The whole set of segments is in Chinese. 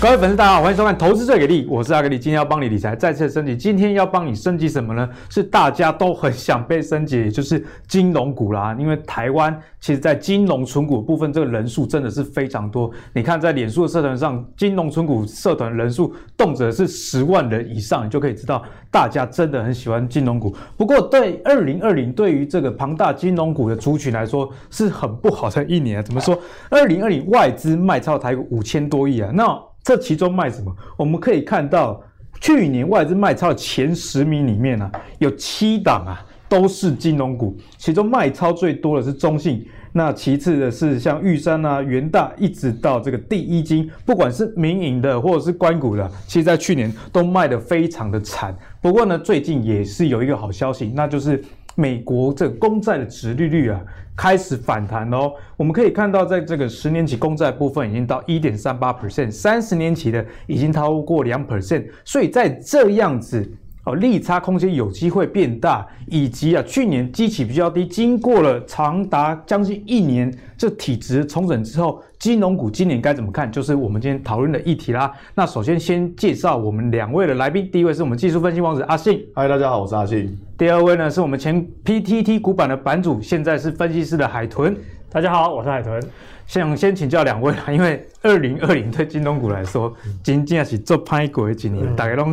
各位粉丝，大家好，欢迎收看《投资最给力》，我是阿格力，今天要帮你理财再次升级。今天要帮你升级什么呢？是大家都很想被升级，也就是金融股啦。因为台湾其实在金融存股部分，这个人数真的是非常多。你看，在脸书的社团上，金融存股社团人数动辄是十万人以上，你就可以知道大家真的很喜欢金融股。不过，对二零二零对于这个庞大金融股的族群来说，是很不好的一年啊。怎么说？二零二零外资卖超台股五千多亿啊，那。这其中卖什么？我们可以看到，去年外资卖超的前十名里面啊，有七档啊都是金融股，其中卖超最多的是中信，那其次的是像玉山啊、元大，一直到这个第一金，不管是民营的或者是官股的，其实在去年都卖得非常的惨。不过呢，最近也是有一个好消息，那就是。美国这个公债的殖利率啊开始反弹哦，我们可以看到，在这个十年期公债部分已经到一点三八 percent，三十年期的已经超过两 percent，所以在这样子。哦，利差空间有机会变大，以及啊，去年基期比较低，经过了长达将近一年这体质重整之后，金融股今年该怎么看？就是我们今天讨论的议题啦。那首先先介绍我们两位的来宾，第一位是我们技术分析王子阿信，嗨，大家好，我是阿信。第二位呢是我们前 PTT 股版的版主，现在是分析师的海豚，大家好，我是海豚。想先请教两位啦，因为二零二零对金融股来说，真正是做拍鬼的一年，大家都。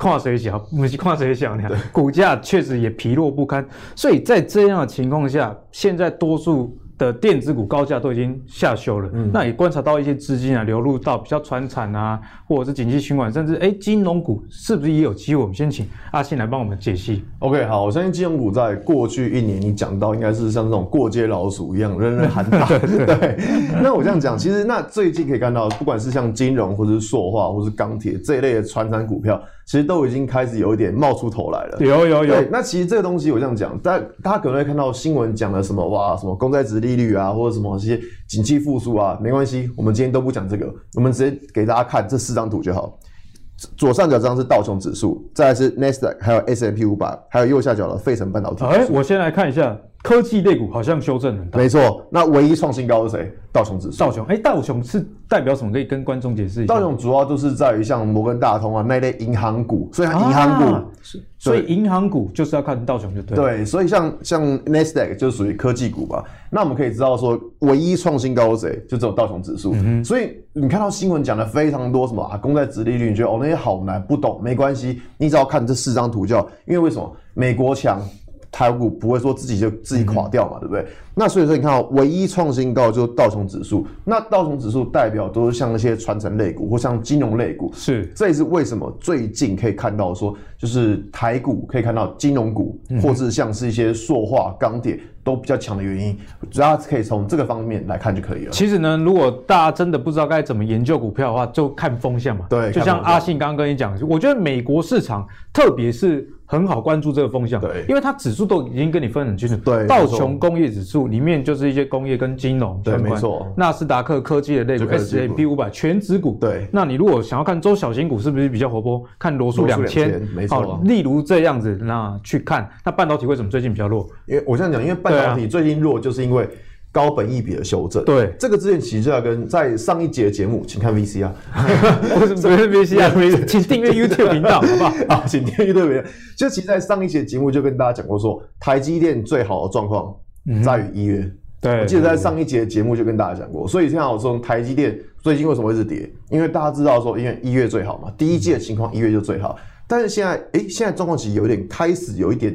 看谁小，不是看谁小，股价确实也疲弱不堪，所以在这样的情况下，现在多数。的电子股高价都已经下修了，嗯，那也观察到一些资金啊流入到比较传产啊，或者是景气循环，甚至哎金融股是不是也有机会？我们先请阿信来帮我们解析。OK，好，我相信金融股在过去一年你讲到应该是像这种过街老鼠一样，人人喊打。对，那我这样讲，其实那最近可以看到，不管是像金融或者是塑化或是钢铁这一类的传产股票。其实都已经开始有一点冒出头来了。有有有。那其实这个东西我这样讲，大家大家可能会看到新闻讲的什么哇，什么公债值利率啊，或者什么这些景气复苏啊，没关系，我们今天都不讲这个，我们直接给大家看这四张图就好。左上角这张是道琼指数，再来是 Nasdaq，还有 S M P 五百，还有右下角的费城半导体。哎，我先来看一下。科技类股好像修正很大，没错。那唯一创新高是谁？道琼指数。道琼，哎，道琼是代表什么？可以跟观众解释一下。道琼主要都是在于像摩根大通啊那一类银行股，所以它银行股，啊、所以银行股就是要看道琼就对。对，所以像像 Nasdaq 就属于科技股吧。那我们可以知道说，唯一创新高是谁？就只有道琼指数。嗯、所以你看到新闻讲的非常多什么啊，公债殖利率，你觉得哦那些好难不懂，没关系，你只要看这四张图就好。因为为什么？美国强。台股不会说自己就自己垮掉嘛，嗯、对不对？那所以说你看哦，唯一创新高就是道琼指数。那道琼指数代表都是像那些传承类股或像金融类股，是。这也是为什么最近可以看到说，就是台股可以看到金融股，嗯、或是像是一些塑化、钢铁都比较强的原因。主要可以从这个方面来看就可以了。其实呢，如果大家真的不知道该怎么研究股票的话，就看风向嘛。对，就像阿信刚刚跟你讲，我觉得美国市场，特别是。很好关注这个风向，对，因为它指数都已经跟你分很清楚。对，道琼工业指数里面就是一些工业跟金融相关，对，没错。纳斯达克科技的类股，S&P 五百全指股。对，那你如果想要看中小型股是不是比较活泼？看罗素两千，没错。例如这样子，那去看那半导体为什么最近比较弱？因为我这样讲，因为半导体最近弱，就是因为。高本益比的修正，对这个之前其实就要跟在上一节节目，请看 VCR，，为什么是 VC 啊？请订阅 YouTube 频道，好不好？啊，请订阅 YouTube 频道。就其实，在上一节节目就跟大家讲过说，说台积电最好的状况在于一月。嗯、对，我记得在上一节节目就跟大家讲过，所以现在我说台积电最近为什么会是跌？因为大家知道说，因为一月最好嘛，第一季的情况一月就最好。但是现在，哎，现在状况其实有一点开始有一点。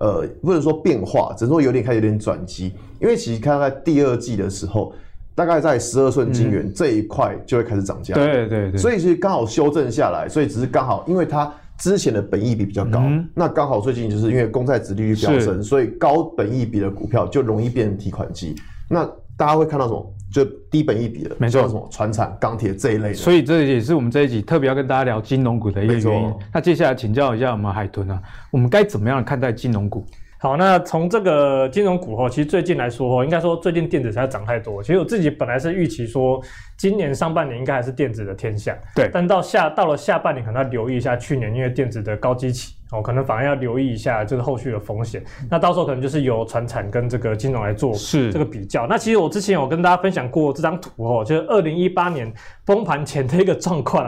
呃，不能说变化，只能说有点开始有点转机。因为其实看到在第二季的时候，大概在十二寸晶圆这一块就会开始涨价。对对对。所以其实刚好修正下来，所以只是刚好，因为它之前的本益比比较高，嗯、那刚好最近就是因为公债殖利率飙升，所以高本益比的股票就容易变成提款机。那大家会看到什么？就低本一比的，没错，什么船产、钢铁这一类的。所以这也是我们这一集特别要跟大家聊金融股的一个原因。那接下来请教一下我们海豚啊，我们该怎么样看待金融股？好，那从这个金融股哈，其实最近来说哈，应该说最近电子才涨太多。其实我自己本来是预期说，今年上半年应该还是电子的天下。对。但到下到了下半年，可能要留意一下去年，因为电子的高基期，哦，可能反而要留意一下，就是后续的风险。那到时候可能就是由传产跟这个金融来做是这个比较。那其实我之前有跟大家分享过这张图哦，就是二零一八年崩盘前的一个状况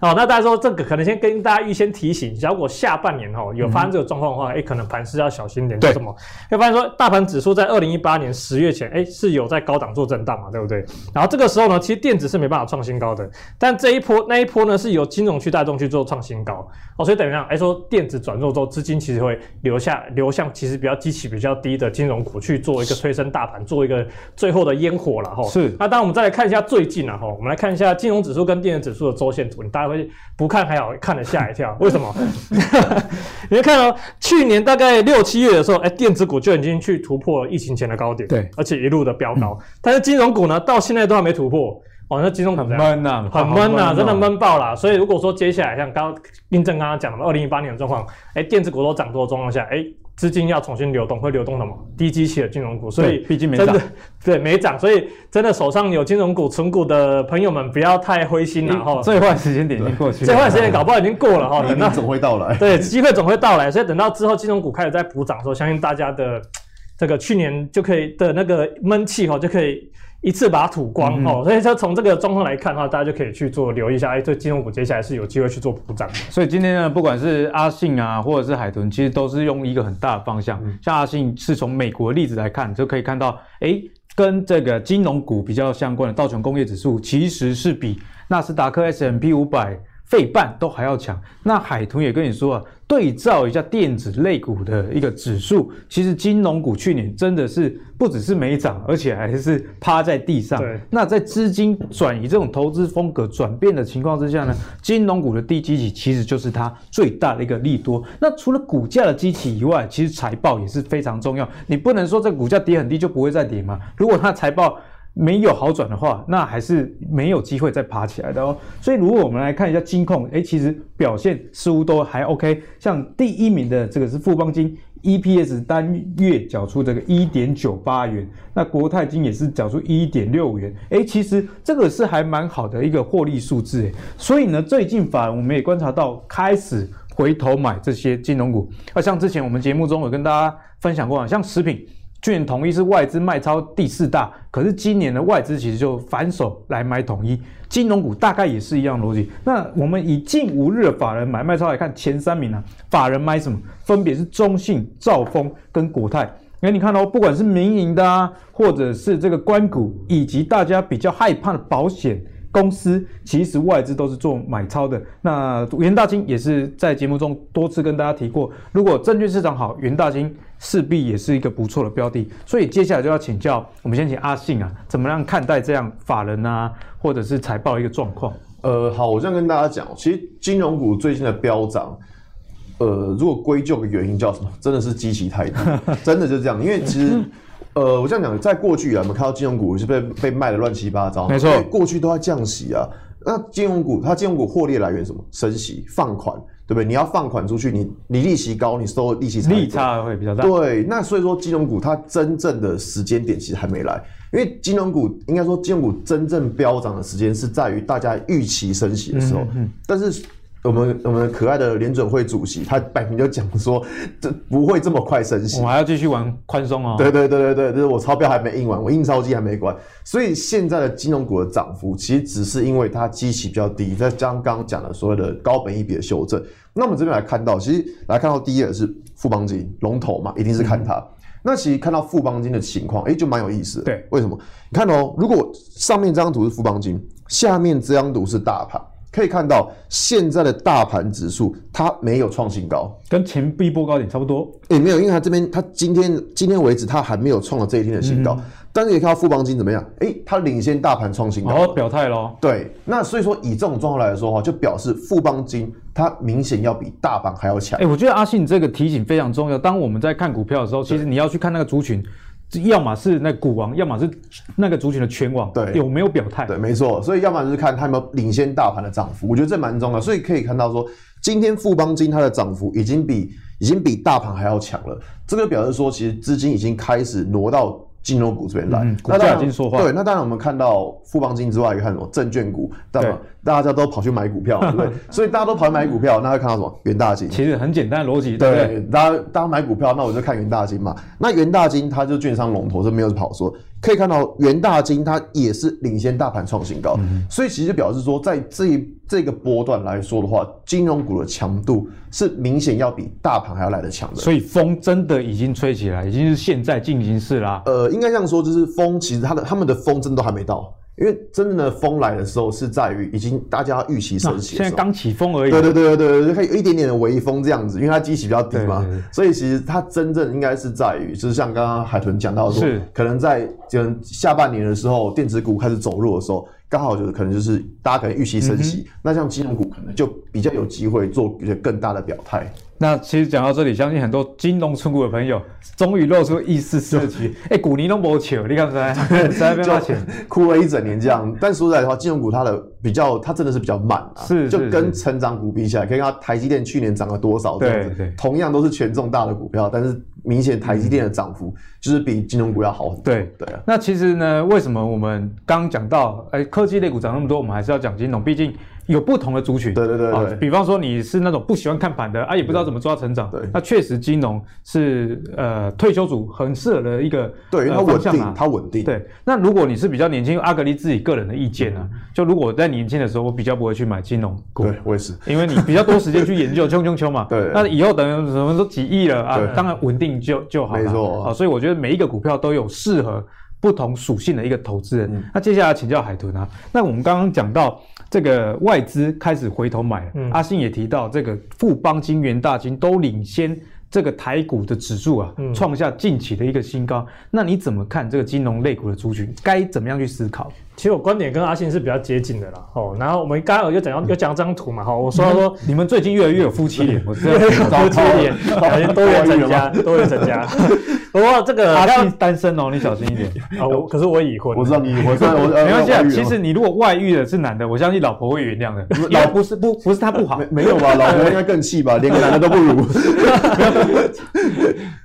哦。那大家说这个可能先跟大家预先提醒，如果下半年哦有发生这个状况的话，哎、嗯欸，可能盘势要小心点。为什么？会发现说大盘指数在二零一八年十月前，哎、欸，是有在高档做震荡嘛，对不对？然后这个时候呢，其实电子是没办法创新高的，但这一波那一波呢是由金融去带动去做创新高哦，所以等于讲，哎、欸，说电子转弱之后，资金其实会流下流向其实比较激起比较低的金融股去做一个推升大盘，做一个最后的烟火了哈。是。那当然我们再来看一下最近啊哈，我们来看一下金融指数跟电子指数的周线图，你大家会不看还好，看了吓一跳，为什么？你会看到去年大概六七月的时候，哎、欸，电子股就已经去突破了疫情前的高点，对，而且一路的飙高，嗯、但是金融股呢，到现在都还没突破。哦，那金融很闷呐，很闷呐，真的闷爆了。所以如果说接下来像刚印证刚刚讲的二零一八年的状况，哎，电子股都涨多的状况下，哎，资金要重新流动，会流动什么？低基期的金融股。所以毕竟没涨，对，没涨，所以真的手上有金融股存股的朋友们不要太灰心了哈。最坏时间点已经过去了，最坏时间搞不好已经过了哈。等到总会到来，对，机会总会到来。所以等到之后金融股开始在补涨的时候，相信大家的这个去年就可以的那个闷气哈就可以。一次把它吐光哦，所以说从这个状况来看的话，大家就可以去做留意一下，哎，这金融股接下来是有机会去做补涨的。所以今天呢，不管是阿信啊，或者是海豚，其实都是用一个很大的方向。像阿信是从美国的例子来看，就可以看到，哎，跟这个金融股比较相关的道琼工业指数，其实是比纳斯达克 S M P 五百。费半都还要强，那海豚也跟你说啊，对照一下电子类股的一个指数，其实金融股去年真的是不只是没涨，而且还是趴在地上。那在资金转移这种投资风格转变的情况之下呢，金融股的低基期其实就是它最大的一个利多。那除了股价的基期以外，其实财报也是非常重要。你不能说这股价跌很低就不会再跌嘛？如果它财报没有好转的话，那还是没有机会再爬起来的哦。所以，如果我们来看一下金控，哎，其实表现似乎都还 OK。像第一名的这个是富邦金，EPS 单月缴出这个一点九八元，那国泰金也是缴出一点六元。哎，其实这个是还蛮好的一个获利数字。所以呢，最近反而我们也观察到，开始回头买这些金融股。啊，像之前我们节目中有跟大家分享过，像食品。去年统一是外资卖超第四大，可是今年的外资其实就反手来买统一，金融股大概也是一样逻辑。那我们以近五日的法人买卖超来看，前三名呢、啊，法人买什么？分别是中信、兆丰跟国泰。哎，你看哦，不管是民营的啊，或者是这个官股，以及大家比较害怕的保险。公司其实外资都是做买超的，那元大金也是在节目中多次跟大家提过，如果证券市场好，元大金势必也是一个不错的标的。所以接下来就要请教，我们先请阿信啊，怎么样看待这样法人啊，或者是财报一个状况？呃，好，我这样跟大家讲，其实金融股最近的飙涨，呃，如果归咎的原因叫什么？真的是基期太低，真的就是这样，因为其实。呃，我这样讲，在过去啊，我们看到金融股是被被卖的乱七八糟，没错，过去都在降息啊。那金融股，它金融股获利来源什么？升息、放款，对不对？你要放款出去，你你利息高，你收利息差利差会比较大。对，那所以说金融股它真正的时间点其实还没来，因为金融股应该说金融股真正飙涨的时间是在于大家预期升息的时候，嗯嗯，但是。我们我们可爱的联准会主席，他摆明就讲说，这不会这么快升息，我还要继续玩宽松哦。对对对对对，就是我钞票还没印完，我印钞机还没关，所以现在的金融股的涨幅，其实只是因为它基期比较低，再加上刚刚讲的所谓的高本一比的修正。那我们这边来看到，其实来看到第一个是富邦金龙头嘛，一定是看它。嗯、那其实看到富邦金的情况，哎，就蛮有意思的。对，为什么？你看哦，如果上面这张图是富邦金，下面这张图是大盘。可以看到，现在的大盘指数它没有创新高，跟前一波高点差不多。也、欸、没有，因为它这边它今天今天为止它还没有创了这一天的新高。嗯、但是你看到富邦金怎么样？哎、欸，它领先大盘创新高，哦，表态咯。对，那所以说以这种状况来说的话，就表示富邦金它明显要比大盘还要强。哎、欸，我觉得阿信这个提醒非常重要。当我们在看股票的时候，其实你要去看那个族群。要么是那股王，要么是那个族群的全王，对，有没有表态？对，没错。所以要么就是看它有没有领先大盘的涨幅，我觉得这蛮重要。所以可以看到说，今天富邦金它的涨幅已经比已经比大盘还要强了。这个表示说，其实资金已经开始挪到金融股这边来。嗯、股价已经说话。对，那当然我们看到富邦金之外，也看什么证券股，对吧？大家都跑去买股票，对不对？所以大家都跑去买股票，那会看到什么？元大金。其实很简单的逻辑，对，对，大家大家买股票，那我就看元大金嘛。那元大金它就券商龙头，这没有跑说。可以看到元大金它也是领先大盘创新高，嗯、所以其实表示说，在这一这个波段来说的话，金融股的强度是明显要比大盘还要来得强的。所以风真的已经吹起来，已经是现在进行式啦。呃，应该这样说，就是风其实它的他们的风真的都还没到。因为真正的风来的时候是在于已经大家预期升息，现在刚起风而已。对对对对对，它有一点点的微风这样子，因为它基期比较低嘛，所以其实它真正应该是在于，就是像刚刚海豚讲到说，可能在就下半年的时候，电子股开始走弱的时候。刚好就是可能就是大家可能预期升息，嗯、那像金融股可能就比较有机会做一些更大的表态。那其实讲到这里，相信很多金融存股的朋友终于露出一丝丝的哎，股尼都没钱，你看才才不要钱，哭了一整年这样。但说实在的话，金融股它的比较，它真的是比较慢啊，是，就跟成长股比起来，可以看台积电去年涨了多少这样子，对对，同样都是权重大的股票，但是。明显台积电的涨幅就是比金融股要好很多。对对啊，那其实呢，为什么我们刚讲到，哎，科技类股涨那么多，我们还是要讲金融，毕竟。有不同的族群，对对对，对，比方说你是那种不喜欢看盘的啊，也不知道怎么抓成长，对，那确实金融是呃退休族很适合的一个，对，它稳定，它稳定。对，那如果你是比较年轻，阿格力自己个人的意见呢，就如果在年轻的时候，我比较不会去买金融股，对，我也是，因为你比较多时间去研究，冲冲冲嘛，对，那以后等什么都几亿了啊，当然稳定就就好了，没错。啊，所以我觉得每一个股票都有适合不同属性的一个投资人。那接下来请教海豚啊，那我们刚刚讲到。这个外资开始回头买了，嗯、阿信也提到，这个富邦金、元大金都领先这个台股的指数啊，嗯、创下近期的一个新高。那你怎么看这个金融类股的族群？该怎么样去思考？其实我观点跟阿信是比较接近的啦。哦，然后我们刚刚有讲到，有讲张图嘛？哈，我说说你们最近越来越有夫妻脸，我知道有夫妻脸，多元成家，多元成家。不过这个阿信单身哦，你小心一点啊！我可是我已婚，我知道你已婚，我 没关系啊。其实你如果外遇的是男的，我相信老婆会原谅的。老不是不不是他不好，没有吧？老婆应该更气吧？连个男的都不如。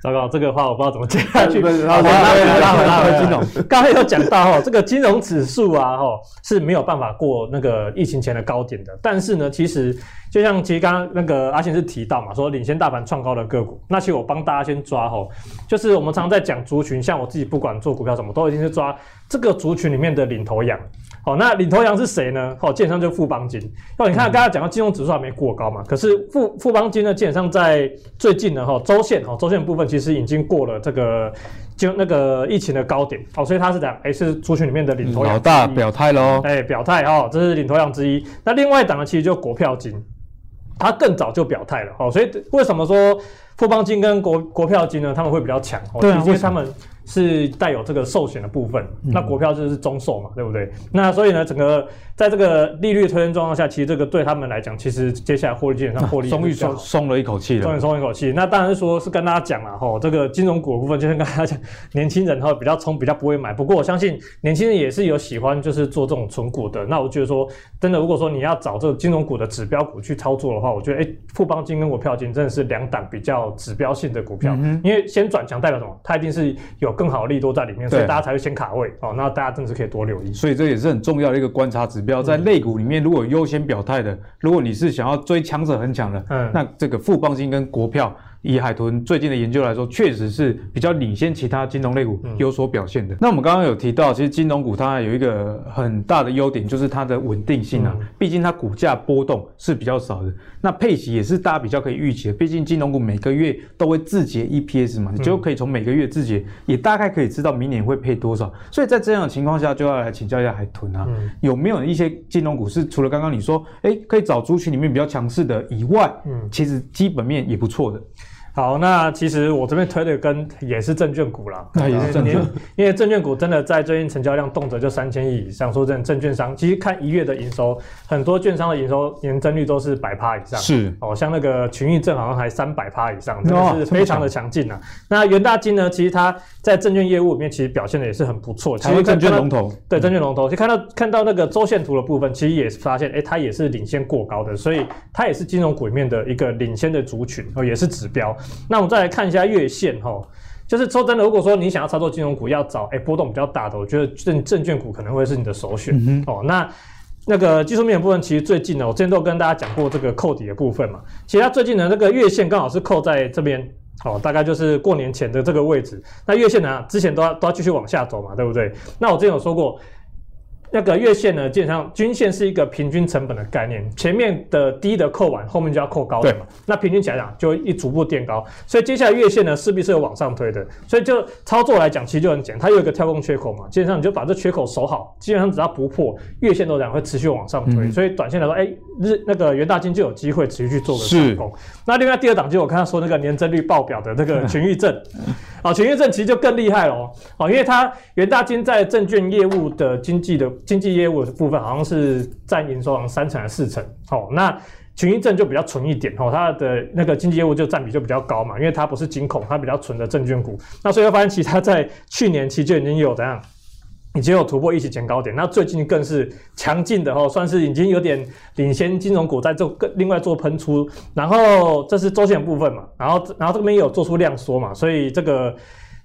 糟糕，这个话我不知道怎么接下去。好，拉回拉回金融。刚才有讲到哈，这个金融指数。度啊，吼是没有办法过那个疫情前的高点的。但是呢，其实就像其实刚刚那个阿信是提到嘛，说领先大盘创高的个股。那其实我帮大家先抓吼，就是我们常在讲族群，像我自己不管做股票什么，都已经是抓这个族群里面的领头羊。好，那领头羊是谁呢？好，基本上就富邦金。哦，你看刚刚讲到金融指数还没过高嘛，可是富富邦金呢，基本上在最近呢，哈，周线哈，周线部分其实已经过了这个。就那个疫情的高点哦，所以它是这样，哎、是族群里面的领头羊，老大表态喽，哎、表态哦，这是领头羊之一。那另外一档呢，其实就国票金，它更早就表态了哦，所以为什么说富邦金跟国国票金呢？他们会比较强哦，对啊，因为他们。是带有这个寿险的部分，那国票就是中寿嘛，嗯、对不对？那所以呢，整个在这个利率推升状况下，其实这个对他们来讲，其实接下来获利基本上获利终于松松了一口气了，终于松一口气。那当然是说是跟大家讲了哈，这个金融股的部分，就是跟大家讲，年轻人哈比较冲，比较不会买。不过我相信年轻人也是有喜欢就是做这种存股的。那我觉得说，真的，如果说你要找这个金融股的指标股去操作的话，我觉得哎，富邦金跟股票金真的是两档比较指标性的股票，嗯、因为先转强代表什么？它一定是有更好的利多在里面。所以大家才会先卡位哦，那大家真的是可以多留意。所以这也是很重要的一个观察指标，在类股里面，如果优先表态的，如果你是想要追强者很强的，嗯，那这个富邦金跟国票。以海豚最近的研究来说，确实是比较领先其他金融类股有所表现的。嗯、那我们刚刚有提到，其实金融股它有一个很大的优点，就是它的稳定性啊。毕竟它股价波动是比较少的，那配息也是大家比较可以预期的。毕竟金融股每个月都会自结 EPS 嘛，你就可以从每个月自结，也大概可以知道明年会配多少。所以在这样的情况下，就要来请教一下海豚啊，有没有一些金融股是除了刚刚你说，哎，可以找族群里面比较强势的以外，嗯，其实基本面也不错的。好，那其实我这边推的跟也是证券股啦，那也是证券，因为证券股真的在最近成交量动辄就三千亿以上，说真的，证券商其实看一月的营收，很多券商的营收年增率都是百趴以上，是。哦，像那个群益证好像还三百趴以上，真的是非常的强劲啊。那元大金呢，其实它在证券业务里面其实表现的也是很不错，其实证券龙头，对证券龙头，就看到看到那个周线图的部分，其实也是发现，哎，它也是领先过高的，所以它也是金融股里面的一个领先的族群哦，也是指标。那我们再来看一下月线哈，就是说真的，如果说你想要操作金融股，要找哎、欸、波动比较大的，我觉得证证券股可能会是你的首选、嗯、哦。那那个技术面的部分，其实最近呢，我之前都跟大家讲过这个扣底的部分嘛。其实它最近的那个月线刚好是扣在这边哦，大概就是过年前的这个位置。那月线呢，之前都要都要继续往下走嘛，对不对？那我之前有说过。那个月线呢，基本上均线是一个平均成本的概念，前面的低的扣完，后面就要扣高的嘛。那平均起来讲，就会一逐步垫高，所以接下来月线呢，势必是有往上推的。所以就操作来讲，其实就很简单，它有一个跳空缺口嘛，基本上你就把这缺口守好，基本上只要不破，月线都这样会持续往上推。嗯、所以短线来说，哎、欸，日那个元大金就有机会持续去做个上攻。那另外第二档就我刚才说那个年增率爆表的那个群益证，啊，群益证其实就更厉害了哦，因为它元大金在证券业务的经济的。经济业务的部分好像是占营收好像三成还是四成，哦，那群益证就比较纯一点，哦，它的那个经济业务就占比就比较高嘛，因为它不是金控，它比较纯的证券股，那所以会发现其实它在去年期就已经有怎样，已经有突破一起前高点，那最近更是强劲的哦，算是已经有点领先金融股在做更另外做喷出，然后这是周线部分嘛，然后然后这边也有做出量缩嘛，所以这个。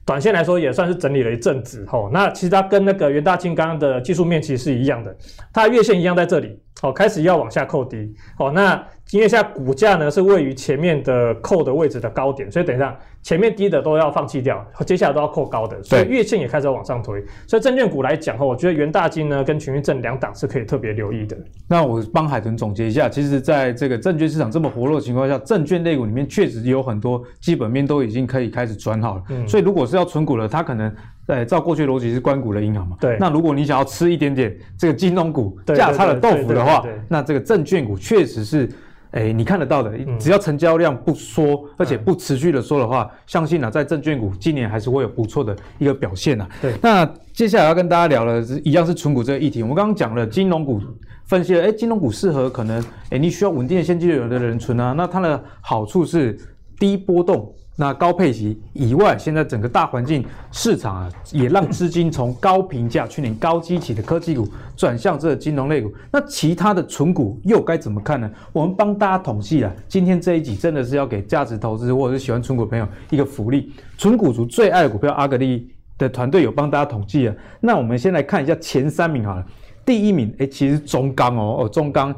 短线来说也算是整理了一阵子吼，那其实它跟那个元大金刚的技术面其实是一样的，它月线一样在这里，好，开始要往下扣低，好，那。因为现在股价呢是位于前面的扣的位置的高点，所以等一下前面低的都要放弃掉，接下来都要扣高的，所以月线也开始往上推。所以证券股来讲哈，我觉得元大金呢跟群益证两档是可以特别留意的。那我帮海豚总结一下，其实在这个证券市场这么活络的情况下，证券类股里面确实有很多基本面都已经可以开始转好了。嗯。所以如果是要存股了，它可能在照过去逻辑是关股的银行嘛。对。那如果你想要吃一点点这个金融股价差的豆腐的话，那这个证券股确实是。哎、欸，你看得到的，只要成交量不缩，而且不持续的缩的话，嗯、相信啊，在证券股今年还是会有不错的一个表现呐。对，那接下来要跟大家聊的是一样是存股这个议题。我们刚刚讲了金融股，分析了，哎、欸，金融股适合可能，哎、欸，你需要稳定的现金流的人存啊。那它的好处是低波动。那高配息以外，现在整个大环境市场啊，也让资金从高评价、去年高基期的科技股转向这个金融类股。那其他的存股又该怎么看呢？我们帮大家统计了，今天这一集真的是要给价值投资或者是喜欢存股朋友一个福利。存股族最爱的股票，阿格力的团队有帮大家统计了。那我们先来看一下前三名好了。第一名，哎，其实中钢哦哦，中钢，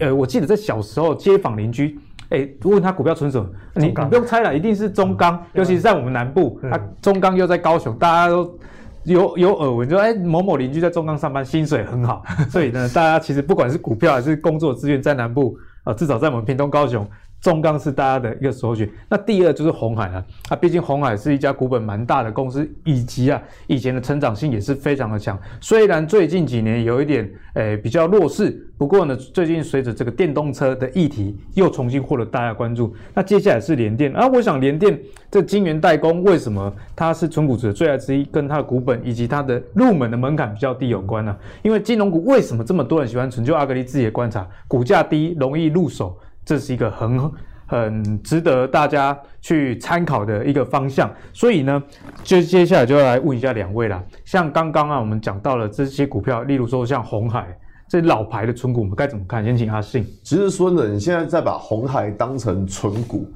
呃，我记得在小时候街坊邻居。哎，问他股票存什么？你你不用猜了，一定是中钢，尤其是在我们南部，啊，中钢又在高雄，大家都有有耳闻，就哎某某邻居在中钢上班，薪水很好，所以呢，大家其实不管是股票还是工作资源，在南部啊，至少在我们屏东高雄。中钢是大家的一个首选，那第二就是红海了。啊，毕竟红海是一家股本蛮大的公司，以及啊以前的成长性也是非常的强。虽然最近几年有一点诶、比较弱势，不过呢，最近随着这个电动车的议题又重新获得大家关注。那接下来是联电啊，我想联电这晶圆代工为什么它是存股者最爱之一，跟它的股本以及它的入门的门槛比较低有关呢、因为金融股为什么这么多人喜欢存？就阿格力自己的观察，股价低，容易入手。这是一个很很值得大家去参考的一个方向，所以呢，就接下来就要来问一下两位啦。像刚刚啊，我们讲到了这些股票，例如说像红海这老牌的存股，我们该怎么看？先请阿信。其实说呢，你现在在把红海当成存股。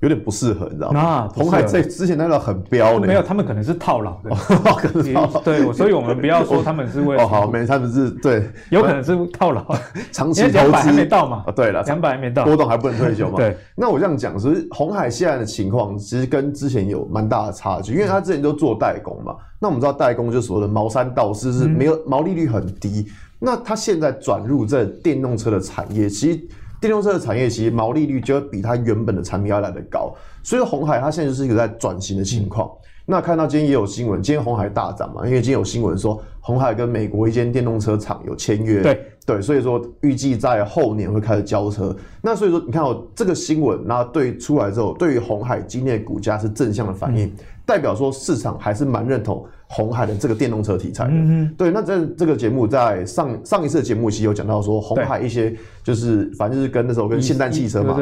有点不适合，你知道吗？啊，红海在之前那个很飙的，没有，他们可能是套牢的，可能套牢。对，所以我们不要说他们是为了哦，好，没，他们是对，有可能是套牢，长期投资还没到嘛？啊，对了，两百还没到，波动还不能退休嘛？对。那我这样讲，其实红海现在的情况，其实跟之前有蛮大的差距，因为他之前都做代工嘛。那我们知道代工就是所谓的毛三到四，是没有毛利率很低。那他现在转入这电动车的产业，其实。电动车的产业其实毛利率就会比它原本的产品要来得高，所以红海它现在就是一个在转型的情况。嗯、那看到今天也有新闻，今天红海大涨嘛，因为今天有新闻说红海跟美国一间电动车厂有签约，对对，所以说预计在后年会开始交车。那所以说你看哦，这个新闻，那对出来之后，对于红海今天的股价是正向的反应，嗯、代表说市场还是蛮认同。鸿海的这个电动车题材的，嗯对，那这这个节目在上上一次的节目其实有讲到说，红海一些就是反正就是跟那时候跟现代汽车嘛，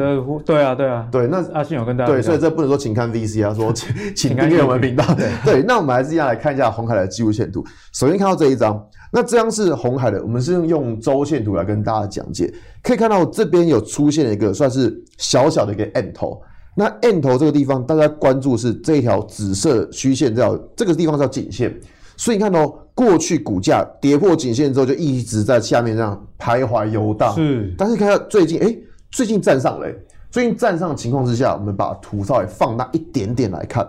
对啊对啊，对，那阿信有跟大家对，所以这不能说请看 VC 啊，说请 请订阅我们频道，对对，那我们还是一样来看一下红海的技术线图。首先看到这一张，那这张是红海的，我们是用周线图来跟大家讲解，可以看到这边有出现一个算是小小的一个 M 头。那 N 头这个地方，大家关注是这一条紫色虚线，这条这个地方叫颈线。所以你看哦，过去股价跌破颈线之后，就一直在下面这样徘徊游荡。是，但是看到最近，哎，最近站上了。最近站上的情况之下，我们把图稍微放大一点点来看，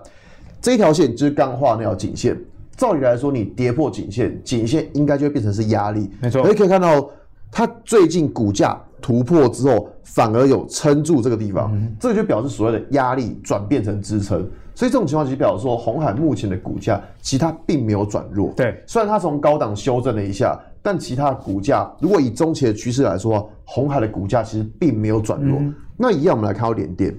这一条线就是刚画那条颈线。照理来说，你跌破颈线，颈线应该就会变成是压力。没错，可以可以看到，它最近股价突破之后，反而有撑住这个地方，嗯、这个就表示所谓的压力转变成支撑。所以这种情况其实表示说，红海目前的股价其实它并没有转弱。对，虽然它从高档修正了一下，但其他的股价如果以中期的趋势来说，红海的股价其实并没有转弱。嗯、那一样，我们来看到联电。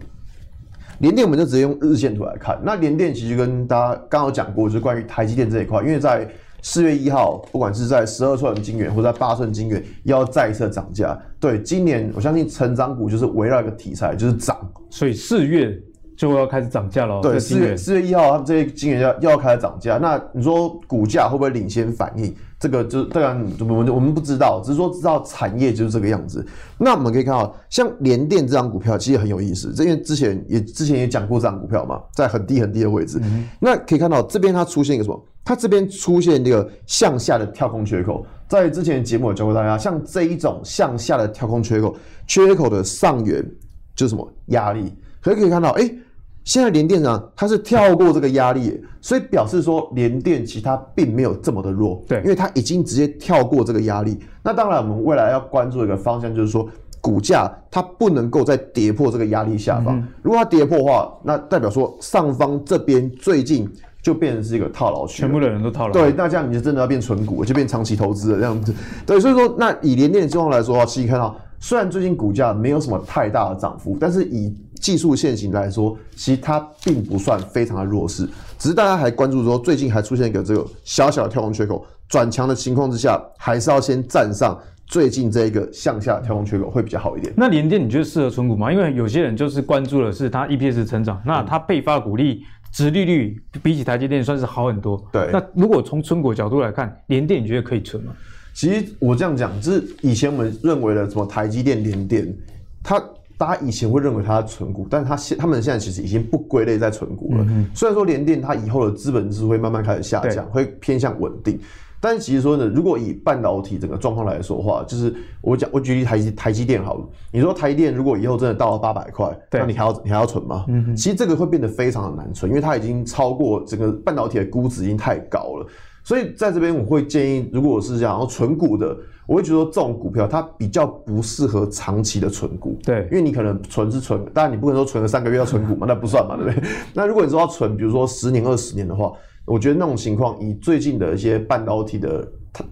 联电我们就直接用日线图来看。那联电其实跟大家刚刚有讲过，就是关于台积电这一块，因为在四月一号，不管是在十二寸晶圆或者在八寸晶圆，要再一次涨价。对，今年我相信成长股就是围绕一个题材，就是涨。所以四月就要开始涨价了。对，四月四月一号，他们这些晶圆要要开始涨价。那你说股价会不会领先反应？这个就当然我们我们不知道，只是说知道产业就是这个样子。那我们可以看到，像联电这张股票其实很有意思，因为之前也之前也讲过这张股票嘛，在很低很低的位置。嗯、那可以看到这边它出现一个什么？它这边出现这个向下的跳空缺口。在之前的节目有教过大家，像这一种向下的跳空缺口，缺口的上缘就是什么压力？可以可以看到，哎。现在联电呢，它是跳过这个压力，所以表示说联电其实它并没有这么的弱，对，因为它已经直接跳过这个压力。那当然，我们未来要关注一个方向，就是说股价它不能够再跌破这个压力下方。如果它跌破的话，那代表说上方这边最近就变成是一个套牢区，全部的人都套牢。对，那这样你就真的要变存股，就变长期投资了这样子。对，所以说那以联电的情况来说的话，其实看到虽然最近股价没有什么太大的涨幅，但是以技术线型来说，其实它并不算非常的弱势，只是大家还关注说最近还出现一个这个小小的跳空缺口转强的情况之下，还是要先站上最近这一个向下跳空缺口会比较好一点。那联电你觉得适合存股吗？因为有些人就是关注的是它 EPS 成长，那它配发股利、殖利率比起台积电算是好很多。对，那如果从存股角度来看，联电你觉得可以存吗？其实我这样讲，就是以前我们认为的什么台积电、联电，它。大家以前会认为它是存股，但是它现他们现在其实已经不归类在存股了。嗯、虽然说联电它以后的资本支会慢慢开始下降，对会偏向稳定，但是其实说呢，如果以半导体整个状况来说的话，就是我讲我举例台积台积电好了，你说台积电如果以后真的到了八百块，那你还要你还要存吗？其实这个会变得非常的难存，因为它已经超过整个半导体的估值已经太高了。所以在这边我会建议，如果我是这样，然后存股的。我会觉得这种股票它比较不适合长期的存股，对，因为你可能存是存，当然你不可能说存了三个月要存股嘛，那不算嘛，对不对？那如果你说要存，比如说十年、二十年的话，我觉得那种情况，以最近的一些半导体的。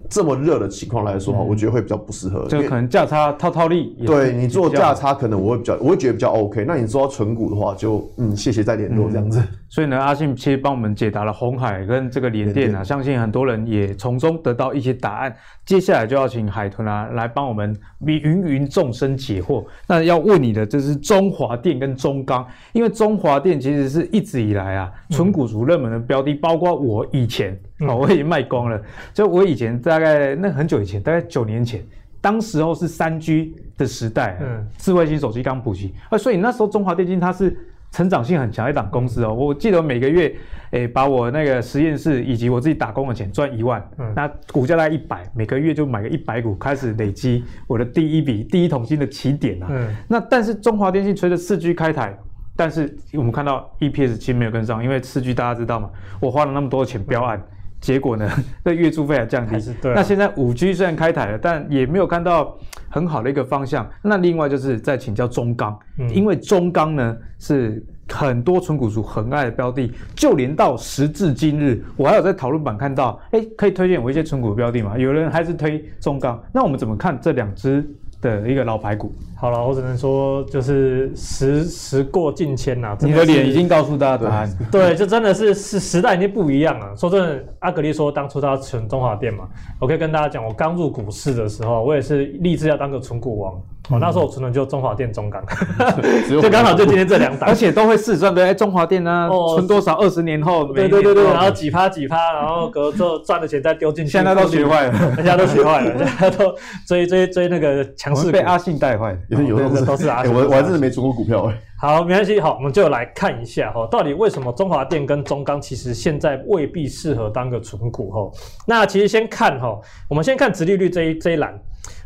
这么热的情况来说，我觉得会比较不适合。这个可能价差套套利，对你做价差，可能我会比较，我会觉得比较 OK。那你说纯股的话，就嗯，谢谢再联络这样子。所以呢，阿信其实帮我们解答了红海跟这个联电啊，相信很多人也从中得到一些答案。接下来就要请海豚啊来帮我们芸芸众生解惑。那要问你的就是中华电跟中钢，因为中华电其实是一直以来啊纯股族热门的标的，包括我以前。哦，我已经卖光了。就我以前大概那很久以前，大概九年前，当时候是三 G 的时代，嗯，智慧型手机刚普及啊，所以那时候中华电信它是成长性很强一档公司哦。我记得每个月，诶、欸，把我那个实验室以及我自己打工的钱赚一万，嗯，那股价大概一百，每个月就买个一百股，开始累积我的第一笔第一桶金的起点啊。嗯，那但是中华电信随着四 G 开台。但是我们看到 EPS 其实没有跟上，因为四 G 大家知道嘛，我花了那么多钱标案，结果呢，那月租费还降低。对。那现在五 G 虽然开台了，但也没有看到很好的一个方向。那另外就是在请教中钢，因为中钢呢是很多纯股族很爱的标的，就连到时至今日，我还有在讨论版看到，哎，可以推荐我一些纯股标的吗？有人还是推中钢，那我们怎么看这两只的一个老牌股？好了，我只能说就是时时过境迁呐。你的脸已经告诉大家答案。对，就真的是是时代已经不一样了。说真的，阿格力说当初他要存中华店嘛，我可以跟大家讲，我刚入股市的时候，我也是立志要当个存股王。哦，那时候我存的就中华电、中港，就刚好就今天这两档，而且都会试赚的。哎，中华电呢，存多少？二十年后，对对对对，然后几趴几趴，然后隔之后赚的钱再丢进去。现在都学坏了，大家都学坏了，大家都追追追那个强势，被阿信带坏。有都是阿信，我我还真的没存过股票哎。好，没关系，好，我们就来看一下哈，到底为什么中华电跟中钢其实现在未必适合当个存股哈？那其实先看哈，我们先看殖利率这一这一栏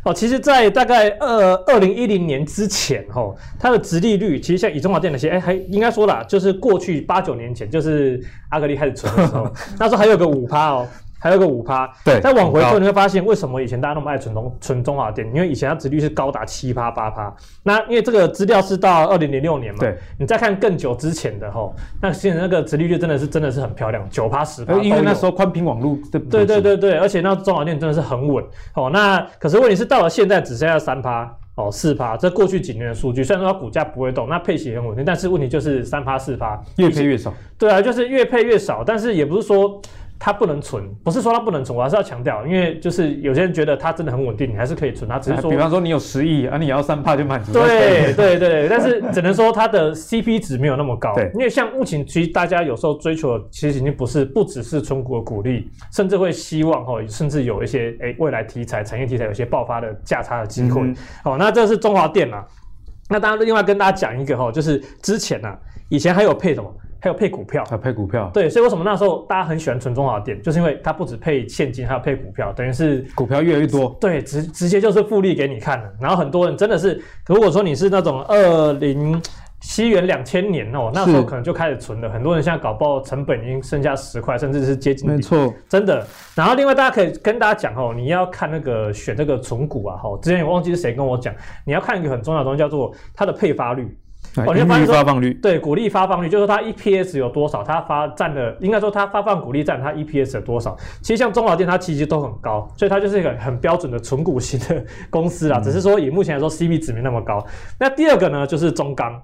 哦，其实，在大概二二零一零年之前哈，它的殖利率其实像以中华电那些，哎，还应该说啦，就是过去八九年前，就是阿格力开始存的时候，那时候还有个五趴哦。还有个五趴，对，再往回说，你会发现为什么以前大家那么爱存中存中华电？因为以前它值率是高达七趴八趴。那因为这个资料是到二零零六年嘛，对，你再看更久之前的吼，那现在那个殖利率真的是真的是很漂亮，九趴十趴。因为那时候宽频网络对对对对对，而且那中华电真的是很稳哦。那可是问题是到了现在只剩下三趴哦四趴，这过去几年的数据，虽然说它股价不会动，那配息很稳定，但是问题就是三趴四趴越配越少。对啊，就是越配越少，但是也不是说。它不能存，不是说它不能存，我还是要强调，因为就是有些人觉得它真的很稳定，你还是可以存它，只是说，比方说你有十亿啊，你要三帕就满足。对 对对，但是只能说它的 CP 值没有那么高。对，因为像目前其实大家有时候追求的其实已经不是不只是存股的股利，甚至会希望哦，甚至有一些诶未来题材、产业题材有些爆发的价差的机会。好、嗯，那这是中华电嘛？那当然另外跟大家讲一个哈，就是之前啊，以前还有配什么？还有配股票，还有配股票，对，所以为什么那时候大家很喜欢存中华电，就是因为它不止配现金，还有配股票，等于是股票越来越多，对，直直接就是复利给你看了。然后很多人真的是，如果说你是那种二零西元两千年哦，那时候可能就开始存了。很多人现在搞不好成本已经剩下十块，甚至是接近，没错，真的。然后另外大家可以跟大家讲哦，你要看那个选这个存股啊，哈，之前我忘记是谁跟我讲，你要看一个很重要的东西，叫做它的配发率。哦，你发，发放率对，股利发放率就是说它 EPS 有多少，它发占的应该说它发放股利占它 EPS 有多少。其实像中老电，它其实都很高，所以它就是一个很标准的纯股型的公司啦。嗯、只是说以目前来说，CP 值没那么高。那第二个呢，就是中钢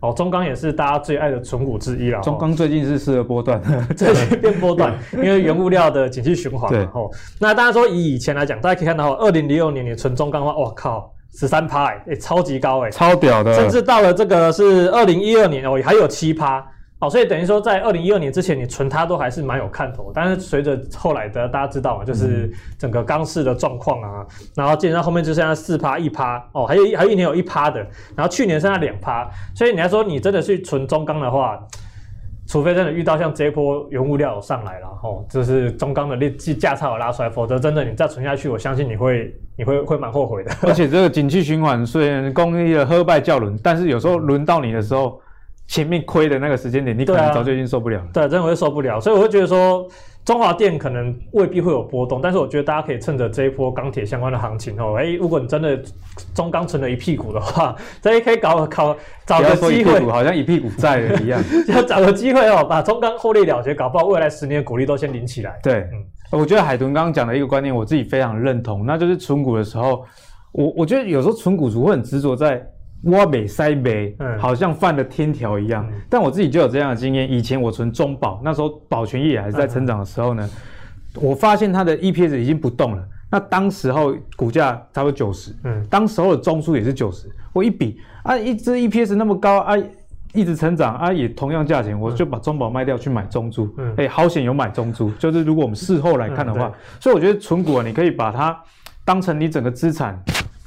哦，中钢也是大家最爱的存股之一啦。中钢最近是适合波段，最近变波段，因为原物料的景气循环。然后，那大家说以以前来讲，大家可以看到，二零零六年你存中钢的话，我靠！十三趴，哎、欸，超级高哎、欸，超屌的，甚至到了这个是二零一二年哦，还有七趴。哦，所以等于说在二零一二年之前，你存它都还是蛮有看头。但是随着后来的大家知道嘛，就是整个钢市的状况啊，然后基本上后面就剩下四趴一趴。哦，还有还有一年有一趴的，然后去年剩下两趴，所以你要说你真的去存中钢的话。除非真的遇到像这一波原物料上来了，吼，就是中钢的利价差有拉出来，否则真的你再存下去，我相信你会你会会蛮后悔的。而且这个景气循环虽然公益的喝败叫轮，但是有时候轮到你的时候，前面亏的那个时间点，你可能早就已经受不了了。对，真的会受不了，所以我会觉得说。中华电可能未必会有波动，但是我觉得大家可以趁着这一波钢铁相关的行情哦，哎、欸，如果你真的中钢存了一屁股的话，这也可以搞搞找个机会，好像一屁股债了一样，要找个机会哦，把中钢获利了结，搞不好未来十年股利都先领起来。对，嗯，我觉得海豚刚刚讲的一个观念，我自己非常认同，那就是存股的时候，我我觉得有时候存股族会很执着在。挖北塞北，好像犯了天条一样。嗯、但我自己就有这样的经验。以前我存中保，那时候保全业还是在成长的时候呢，嗯、我发现它的 EPS 已经不动了。那当时候股价差不多九十，嗯，当时候的中枢也是九十。我一比啊，一只 EPS 那么高啊，一直成长啊，也同样价钱，我就把中保卖掉去买中珠。嗯，哎、欸，好险有买中珠。就是如果我们事后来看的话，嗯、所以我觉得存股啊，你可以把它当成你整个资产。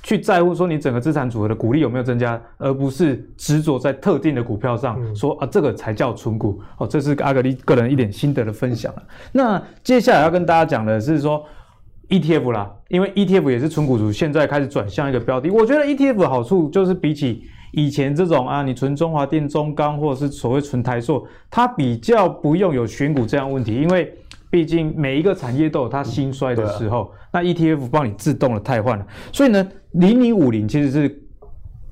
去在乎说你整个资产组合的股利有没有增加，而不是执着在特定的股票上说啊，这个才叫存股哦。这是阿格力个人一点心得的分享。那接下来要跟大家讲的是说 ETF 啦，因为 ETF 也是存股族，现在开始转向一个标的。我觉得 ETF 的好处就是比起以前这种啊，你存中华电、中钢或者是所谓存台塑，它比较不用有选股这样问题，因为。毕竟每一个产业都有它兴衰的时候，啊、那 ETF 帮你自动的汰换了，所以呢，零零五零其实是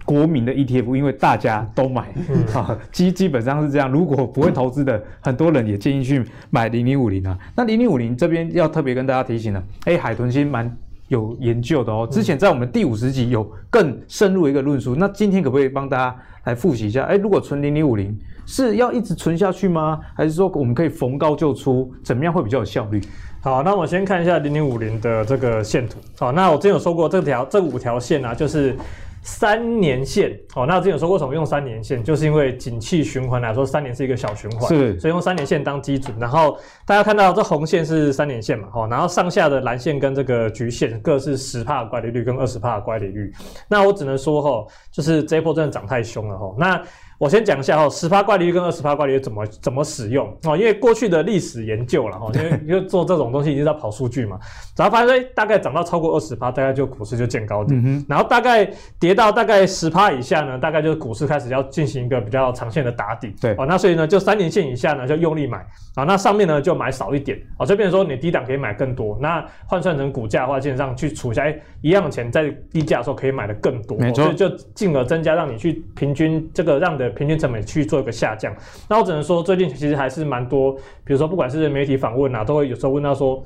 国民的 ETF，因为大家都买，啊，基基本上是这样。如果不会投资的，很多人也建议去买零零五零啊。那零零五零这边要特别跟大家提醒了，哎，海豚星蛮有研究的哦。之前在我们第五十集有更深入一个论述，那今天可不可以帮大家来复习一下？哎，如果存零零五零。是要一直存下去吗？还是说我们可以逢高就出？怎么样会比较有效率？好，那我先看一下零零五零的这个线图。好，那我之前有说过这条这五条线啊，就是三年线。哦，那我之前有说为什么用三年线？就是因为景气循环来说，三年是一个小循环，是，所以用三年线当基准。然后大家看到这红线是三年线嘛？哦，然后上下的蓝线跟这个橘线各是十帕的乖离率跟二十帕的乖离率。那我只能说哈，就是这一波真的涨太凶了哈。那我先讲一下哈，十趴怪利率跟二十趴怪利率怎么怎么使用哦，因为过去的历史研究了哈，因为 因为做这种东西一直在跑数据嘛，然后发现大概涨到超过二十趴，大概就股市就见高点，嗯、然后大概跌到大概十趴以下呢，大概就是股市开始要进行一个比较长线的打底，对。哦，那所以呢，就三年线以下呢就用力买。啊，那上面呢就买少一点。啊，这边说你低档可以买更多，那换算成股价的话，基本上去除下来一样的钱，在低价的时候可以买的更多，没错，所以就进而增加让你去平均这个让的。平均成本去做一个下降，那我只能说最近其实还是蛮多，比如说不管是媒体访问啊，都会有时候问到说，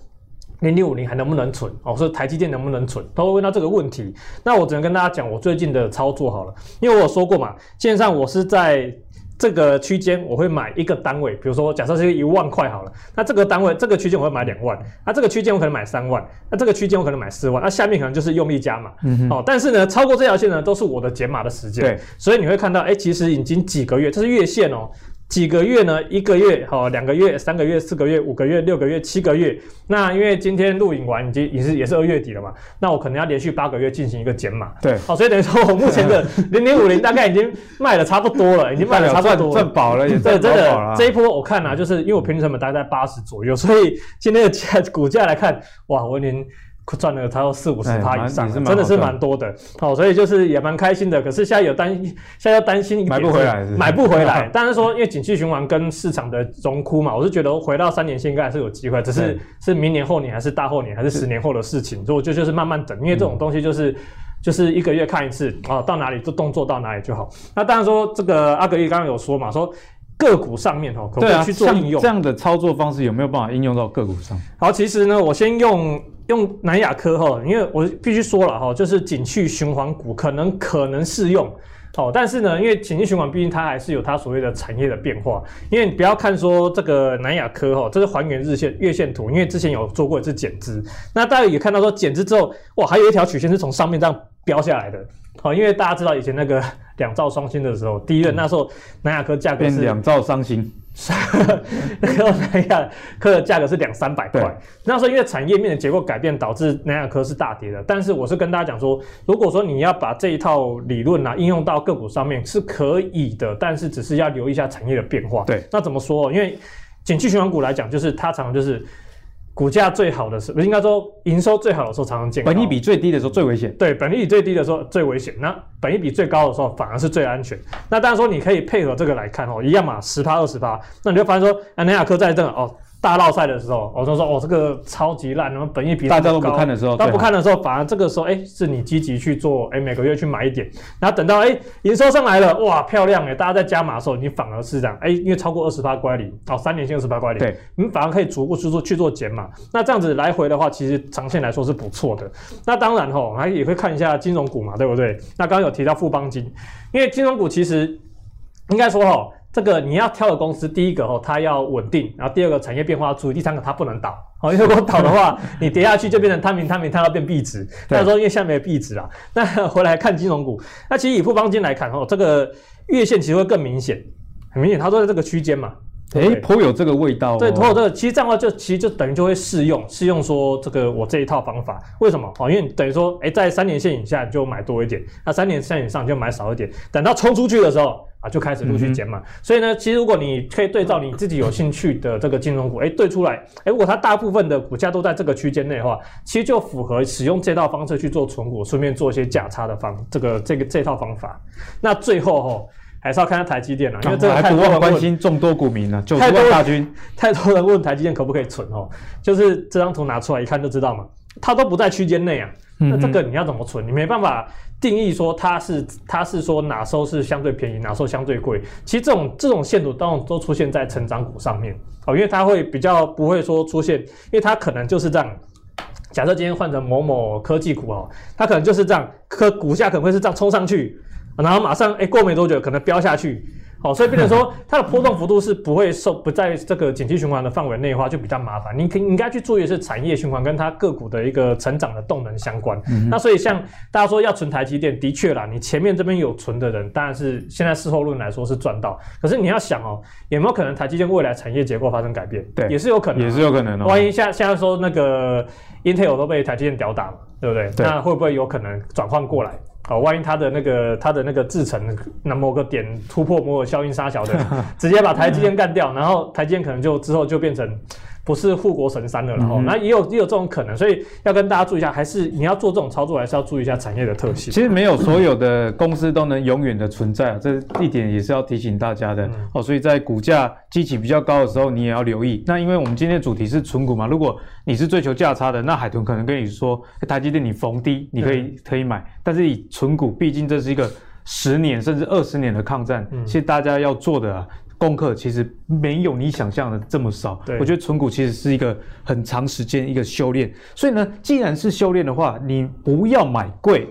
零六五零还能不能存？哦，说台积电能不能存？都会问到这个问题。那我只能跟大家讲我最近的操作好了，因为我有说过嘛，线上我是在。这个区间我会买一个单位，比如说假设是一万块好了，那这个单位这个区间我会买两万，那这个区间我可能买三万，那这个区间我可能买四万，那下面可能就是用力加码，嗯，哦，但是呢，超过这条线呢都是我的减码的时间，对，所以你会看到，哎，其实已经几个月，这是月线哦。几个月呢？一个月、好两个月、三个月、四个月、五个月、六个月、七个月。那因为今天录影完已经也是也是二月底了嘛，那我可能要连续八个月进行一个减码。对，好，所以等于说我目前的零零五零大概已经卖的差不多了，已经卖的差不多了，赚饱了，也对，真的 这一波我看啊，就是因为我平均成本大概在八十左右，所以今天的价股价来看，哇，我已经。赚了差不多四五十趴以上，真的是蛮多的。好，所以就是也蛮开心的。可是现在有担，现在要担心一点，买不回来，买不回来。当然说，因为景气循环跟市场的荣枯嘛，我是觉得回到三年线应该还是有机会，只是是明年后年还是大后年还是十年后的事情。所以我就就是慢慢等，因为这种东西就是就是一个月看一次啊，到哪里就动作到哪里就好。那当然说这个阿格力刚刚有说嘛，说个股上面哈可不可以去做应用？这样的操作方式有没有办法应用到个股上？好，其实呢，我先用。用南亚科哈，因为我必须说了哈，就是景气循环股可能可能适用，哦，但是呢，因为景气循环毕竟它还是有它所谓的产业的变化，因为你不要看说这个南亚科哈，这是还原日线月线图，因为之前有做过一次减资，那大家也看到说减资之后，哇，还有一条曲线是从上面这样飙下来的，好，因为大家知道以前那个两兆双星的时候，第一轮那时候南亚科价格是两兆双星。那个南亚科的价格是两三百块，那时候因为产业面的结构改变，导致南亚科是大跌的。但是我是跟大家讲说，如果说你要把这一套理论啊应用到个股上面是可以的，但是只是要留意一下产业的变化。对，那怎么说？因为景气循环股来讲，就是它常常就是。股价最好的时候，不应该说营收最好的时候常常见。本益比最低的时候最危险。对，本益比最低的时候最危险。那本益比最高的时候反而是最安全。那当然说你可以配合这个来看哦，一样嘛，十趴二十趴，那你就发现说，南亚科在这哦。大绕赛的时候，我就说哦，这个超级烂，那么本益比大家都不看的时候，大家不看的时候，反而这个时候，哎、欸，是你积极去做，哎、欸，每个月去买一点，然后等到哎营、欸、收上来了，哇，漂亮哎，大家在加码的时候，你反而是这样，哎、欸，因为超过二十八乖离，哦，三年线二十八乖离，对，你反而可以逐步去做去做减码，那这样子来回的话，其实长线来说是不错的。那当然吼，还也会看一下金融股嘛，对不对？那刚刚有提到富邦金，因为金融股其实应该说吼。这个你要挑的公司，第一个哦，它要稳定，然后第二个产业变化要注意，第三个它不能倒哦，因为如果倒的话，你跌下去就变成摊平摊平摊到变壁纸。那时候因为下面有壁纸啊，那回来看金融股，那其实以富邦金来看哦，这个月线其实会更明显，很明显，它都在这个区间嘛。诶，颇有这个味道。对，颇有这个，其实这样的话就其实就等于就会适用适用说这个我这一套方法，为什么？哦，因为等于说，诶，在三年线以下你就买多一点，那三年线以上就买少一点，等到冲出去的时候。啊，就开始陆续减码，嗯、所以呢，其实如果你可以对照你自己有兴趣的这个金融股，哎，对出来，哎，如果它大部分的股价都在这个区间内的话，其实就符合使用这套方式去做存股，顺便做一些价差的方，这个这个这套方法。那最后哈，还是要看下台积电了，因为这个还不忘关心众多股民呢，九十万大军，太多人问台积电可不可以存哦，就是这张图拿出来一看就知道嘛，它都不在区间内啊。那这个你要怎么存？你没办法定义说它是它是说哪时候是相对便宜，哪时候相对贵。其实这种这种限度当然都出现在成长股上面哦，因为它会比较不会说出现，因为它可能就是这样。假设今天换成某某科技股哦，它可能就是这样，科股价可能会是这样冲上去，然后马上哎过没多久可能飙下去。好，所以变成说 它的波动幅度是不会受不在这个景气循环的范围内的话，就比较麻烦。你可应该去注意的是产业循环跟它个股的一个成长的动能相关。嗯、那所以像大家说要存台积电，的确啦，你前面这边有存的人，当然是现在事后论来说是赚到。可是你要想哦，有没有可能台积电未来产业结构发生改变？对，也是有可能，也是有可能哦。万一像现在说那个 Intel 都被台积电吊打了，对不对？对，那会不会有可能转换过来？万一他的那个他的那个制程那某个点突破摩尔效应杀小的，直接把台积电干掉，然后台积电可能就之后就变成。不是护国神山的，然后、嗯、那也有也有这种可能，所以要跟大家注意一下，还是你要做这种操作，还是要注意一下产业的特性。其实没有所有的公司都能永远的存在啊，这一点也是要提醒大家的、嗯、哦。所以在股价激起比较高的时候，你也要留意。那因为我们今天的主题是存股嘛，如果你是追求价差的，那海豚可能跟你说，台积电你逢低你可以可以买，但是以存股，毕竟这是一个十年甚至二十年的抗战，其实大家要做的啊。功课其实没有你想象的这么少。对，我觉得存股其实是一个很长时间一个修炼。所以呢，既然是修炼的话，你不要买贵，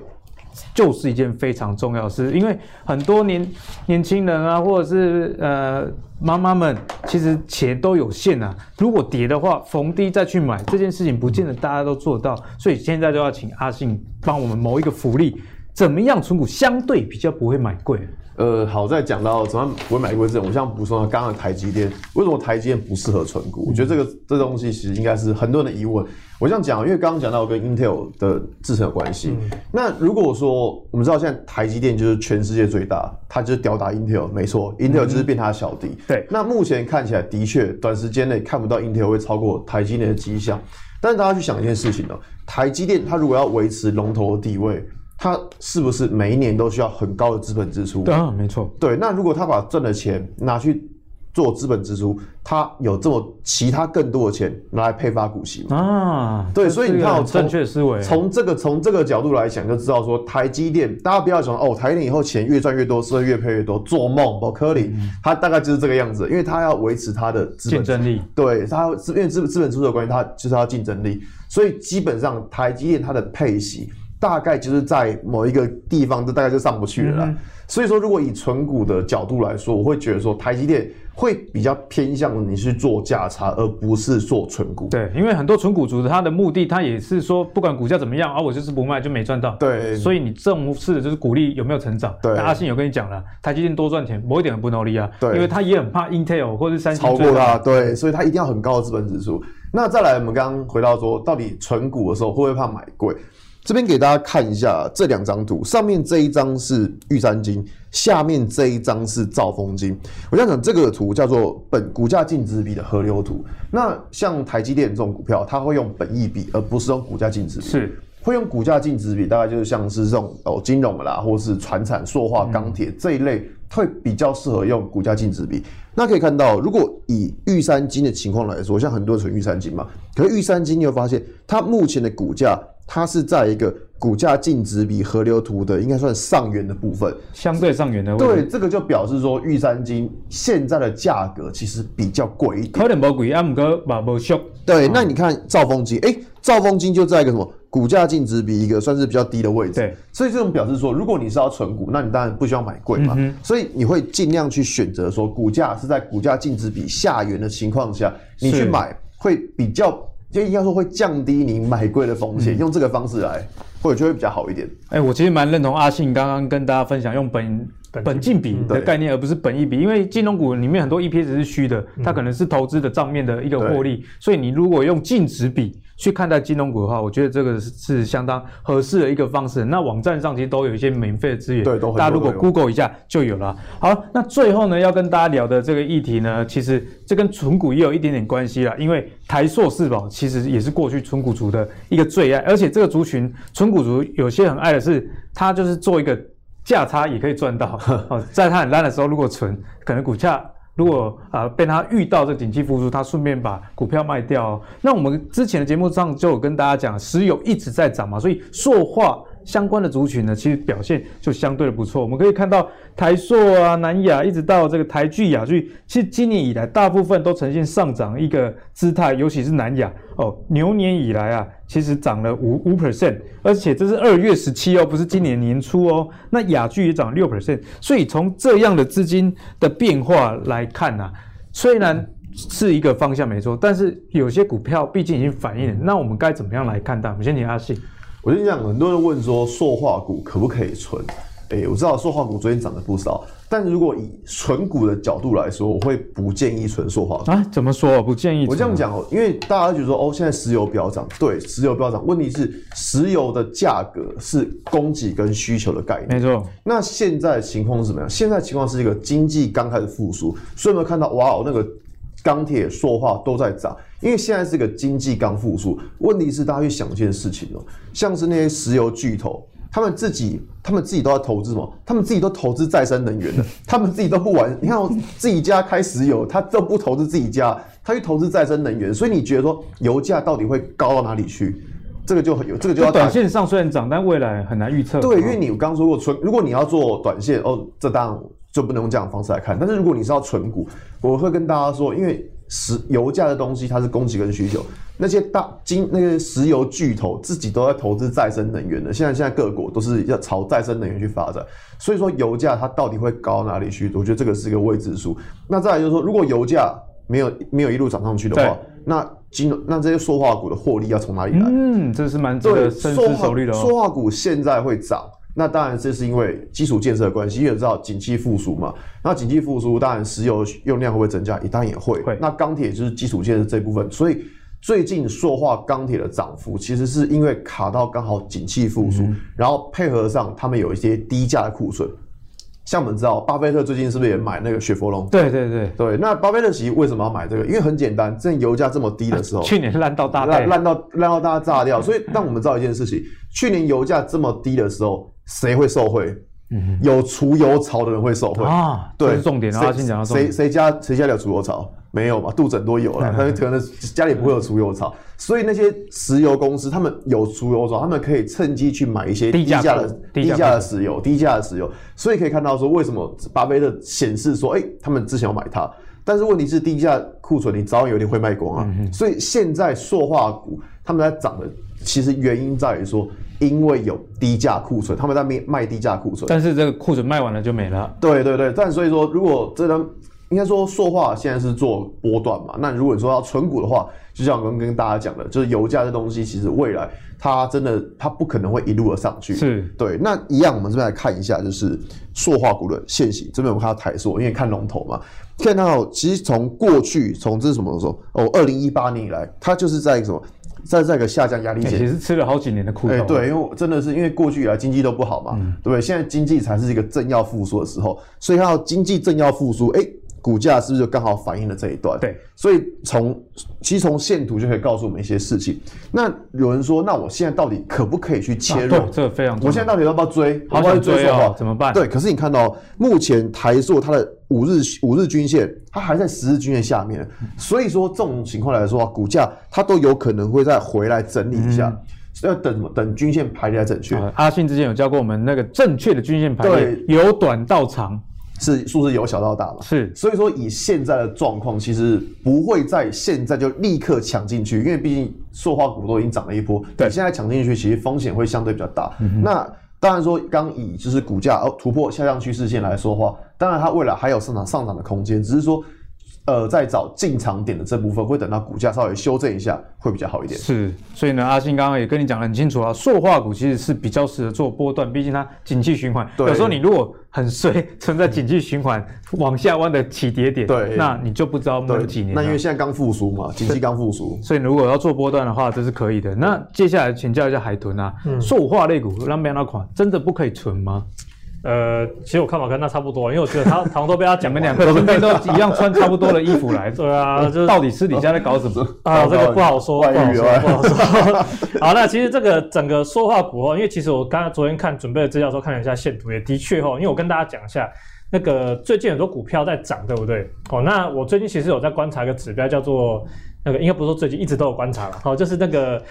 就是一件非常重要的事。因为很多年年轻人啊，或者是呃妈妈们，其实钱都有限啊。如果跌的话，逢低再去买这件事情，不见得大家都做到。所以现在就要请阿信帮我们谋一个福利，怎么样存股相对比较不会买贵？呃，好在讲到怎么不会买贵这种，我想补充到刚刚的台积电，为什么台积电不适合存股？我觉得这个这东西其实应该是很多人的疑问。我这样讲，因为刚刚讲到跟 Intel 的制程有关系。嗯、那如果说我们知道现在台积电就是全世界最大，它就是吊打 Intel，没错，Intel 就是变它的小弟。嗯、对。那目前看起来的确，短时间内看不到 Intel 会超过台积电的迹象。但是大家去想一件事情哦，台积电它如果要维持龙头的地位。它是不是每一年都需要很高的资本支出？对啊，没错。对，那如果他把赚的钱拿去做资本支出，他有这么其他更多的钱拿来配发股息吗？啊，对，所以你看，正确思维。从这个从这个角度来讲，就知道说台积电，大家不要想哦，台积电以后钱越赚越多，是会越配越多，做梦，不可能。它大概就是这个样子，因为它要维持它的竞争力。对，它因为资资本支出的关系，它就是要竞争力，所以基本上台积电它的配息。大概就是在某一个地方，这大概就上不去了啦。嗯、所以说，如果以存股的角度来说，我会觉得说，台积电会比较偏向你去做价差，而不是做存股。对，因为很多存股族他的目的，他也是说，不管股价怎么样啊，我就是不卖就没赚到。对，所以你正式的就是鼓励有没有成长。对，阿信有跟你讲了，台积电多赚钱，某一点很不努力啊。对，因为他也很怕 Intel 或者三星超过他。对，所以他一定要很高的资本指数。那再来，我们刚刚回到说，到底存股的时候会不会怕买贵？这边给大家看一下这两张图，上面这一张是玉山金，下面这一张是兆丰金。我想讲这个图叫做本股价净值比的河流图。那像台积电这种股票，它会用本益比，而不是用股价净值比。是会用股价净值比，大概就是像是这种哦金融啦，或是传产、塑化、钢铁这一类，会比较适合用股价净值比。那可以看到，如果以玉山金的情况来说，像很多人存玉山金嘛，可是玉山金你会发现，它目前的股价。它是在一个股价净值比河流图的应该算上缘的部分，相对上缘的。对，这个就表示说玉山金现在的价格其实比较贵一点。可能不贵，啊，不过嘛不俗。对，那你看兆丰金，哎，兆丰金就在一个什么股价净值比一个算是比较低的位置。对，所以这种表示说，如果你是要存股，那你当然不需要买贵嘛。嗯、所以你会尽量去选择说股价是在股价净值比下缘的情况下，你去买会比较。就应该说会降低你买贵的风险，嗯、用这个方式来，或者就会比较好一点。哎、欸，我其实蛮认同阿信刚刚跟大家分享用本本金比的概念，而不是本益比，因为金融股里面很多 EPS 是虚的，它可能是投资的账面的一个获利，所以你如果用净值比。去看待金融股的话，我觉得这个是相当合适的一个方式。那网站上其实都有一些免费的资源，对，都大家如果 Google 一下就有了。好，那最后呢，要跟大家聊的这个议题呢，其实这跟存股也有一点点关系啦。因为台塑四宝其实也是过去存股族的一个最爱，而且这个族群存股族有些很爱的是，它就是做一个价差也可以赚到。哦，在它很烂的时候，如果存，可能股价。如果啊、被它遇到这景气复苏，它顺便把股票卖掉，那我们之前的节目上就有跟大家讲，石油一直在涨嘛，所以塑化。相关的族群呢，其实表现就相对的不错。我们可以看到台塑啊、南亚，一直到这个台聚、亚聚，其实今年以来大部分都呈现上涨一个姿态，尤其是南亚哦，牛年以来啊，其实涨了五五 percent，而且这是二月十七哦，不是今年年初哦。那亚聚也涨六 percent，所以从这样的资金的变化来看啊，虽然是一个方向没错，但是有些股票毕竟已经反映了，那我们该怎么样来看待？我们先请阿信。我跟你讲，很多人问说，塑化股可不可以存？哎、欸，我知道塑化股昨天涨得不少，但如果以存股的角度来说，我会不建议存塑化股啊？怎么说？不建议？我这样讲哦，因为大家觉得说，哦，现在石油飙涨，对，石油飙涨，问题是石油的价格是供给跟需求的概念，没错。那现在情况是怎么样？现在情况是一个经济刚开始复苏，所以我们看到哇，那个钢铁、塑化都在涨，因为现在是一个经济刚复苏。问题是大家去想一件事情哦，像是那些石油巨头。他们自己，他们自己都在投资什么？他们自己都投资再生能源的，他们自己都不玩。你看，我自己家开石油，他都不投资自己家，他去投资再生能源。所以你觉得说，油价到底会高到哪里去？这个就很有，这个就要短线上虽然涨，但未来很难预测。对，因为你刚刚说过存，如果你要做短线，哦，这当然就不能用这样的方式来看。但是如果你是要存股，我会跟大家说，因为。石油价的东西，它是供给跟需求。那些大金那些石油巨头自己都在投资再生能源的。现在现在各国都是要朝再生能源去发展。所以说油价它到底会高哪里去？我觉得这个是一个未知数。那再来就是说，如果油价没有没有一路涨上去的话，那金融那这些塑化股的获利要从哪里来？嗯，这是蛮对深思熟虑的。塑化股现在会涨。那当然，这是因为基础建设的关系，因为知道景气复苏嘛。那景气复苏，当然石油用量会不会增加？也当然也会。会。那钢铁就是基础建设这部分，所以最近塑化钢铁的涨幅，其实是因为卡到刚好景气复苏，嗯、然后配合上他们有一些低价的库存。像我们知道，巴菲特最近是不是也买那个雪佛龙？对对对对。那巴菲特其实为什么要买这个？因为很简单，趁油价这么低的时候，啊、去年烂到大烂烂到烂到大家炸掉。所以让我们知道一件事情：去年油价这么低的时候。谁会受贿？嗯，有除油槽的人会受贿啊。对，重点。然后先讲到谁谁家谁家里有除油槽？没有嘛？肚子很多油了，他可能家里不会有除油槽。所以那些石油公司，他们有除油槽，他们可以趁机去买一些低价的低价的石油，低价的石油。所以可以看到说，为什么巴菲特显示说，哎，他们之前要买它，但是问题是低价库存，你早晚有一天会卖光啊。所以现在塑化股他们在涨的，其实原因在于说。因为有低价库存，他们在卖卖低价库存，但是这个库存卖完了就没了。对对对，但所以说，如果这张应该说塑化现在是做波段嘛，那如果你说要存股的话，就像我刚刚跟大家讲的，就是油价这东西，其实未来它真的它不可能会一路的上去。是对。那一样，我们这边来看一下，就是塑化股的现形。这边我们看到台塑，因为看龙头嘛，看到其实从过去从这是什么时候？哦，二零一八年以来，它就是在什么？在这个下降压力线，其实吃了好几年的苦头。哎，对，因为真的是因为过去以来经济都不好嘛，嗯、对不对？现在经济才是一个正要复苏的时候，所以看到经济正要复苏，哎，股价是不是就刚好反映了这一段？对，所以从其实从线图就可以告诉我们一些事情。那有人说，那我现在到底可不可以去切入？啊、这非常。我现在到底要不要追？好想追哦，怎么办？对，可是你看到目前台塑它的。五日五日均线，它还在十日均线下面，所以说这种情况来说，股价它都有可能会再回来整理一下，嗯、要等什么？等均线排列正确。啊、阿信之前有教过我们那个正确的均线排列，对由短到长，是数字由小到大嘛？是，所以说以现在的状况，其实不会在现在就立刻抢进去，因为毕竟塑化股都已经涨了一波，对，现在抢进去其实风险会相对比较大。那当然说，刚以就是股价哦突破下降趋势线来说话，当然它未来还有上涨上涨的空间，只是说。呃，在找进场点的这部分，会等到股价稍微修正一下，会比较好一点。是，所以呢，阿信刚刚也跟你讲得很清楚啊，塑化股其实是比较适合做波段，毕竟它景气循环。对。有时候你如果很衰，存在景气循环往下弯的起跌点，对，那你就不知道有几年。那因为现在刚复苏嘛，景气刚复苏，所以如果要做波段的话，这是可以的。那接下来请教一下海豚啊，塑化类股那边那款真的不可以存吗？呃，其实我看法跟他差不多，因为我觉得他好像都被他讲了两个，身边都一样穿差不多的衣服来。对啊，就是到底私底下在搞什么 啊？这个不好说，不好说，不好说。好，那其实这个整个说话股哦，因为其实我刚刚昨天看准备的资料时候看了一下线图，也的确哦，因为我跟大家讲一下，那个最近很多股票在涨，对不对？哦，那我最近其实有在观察一个指标，叫做那个应该不是说最近一直都有观察了，好，就是那个。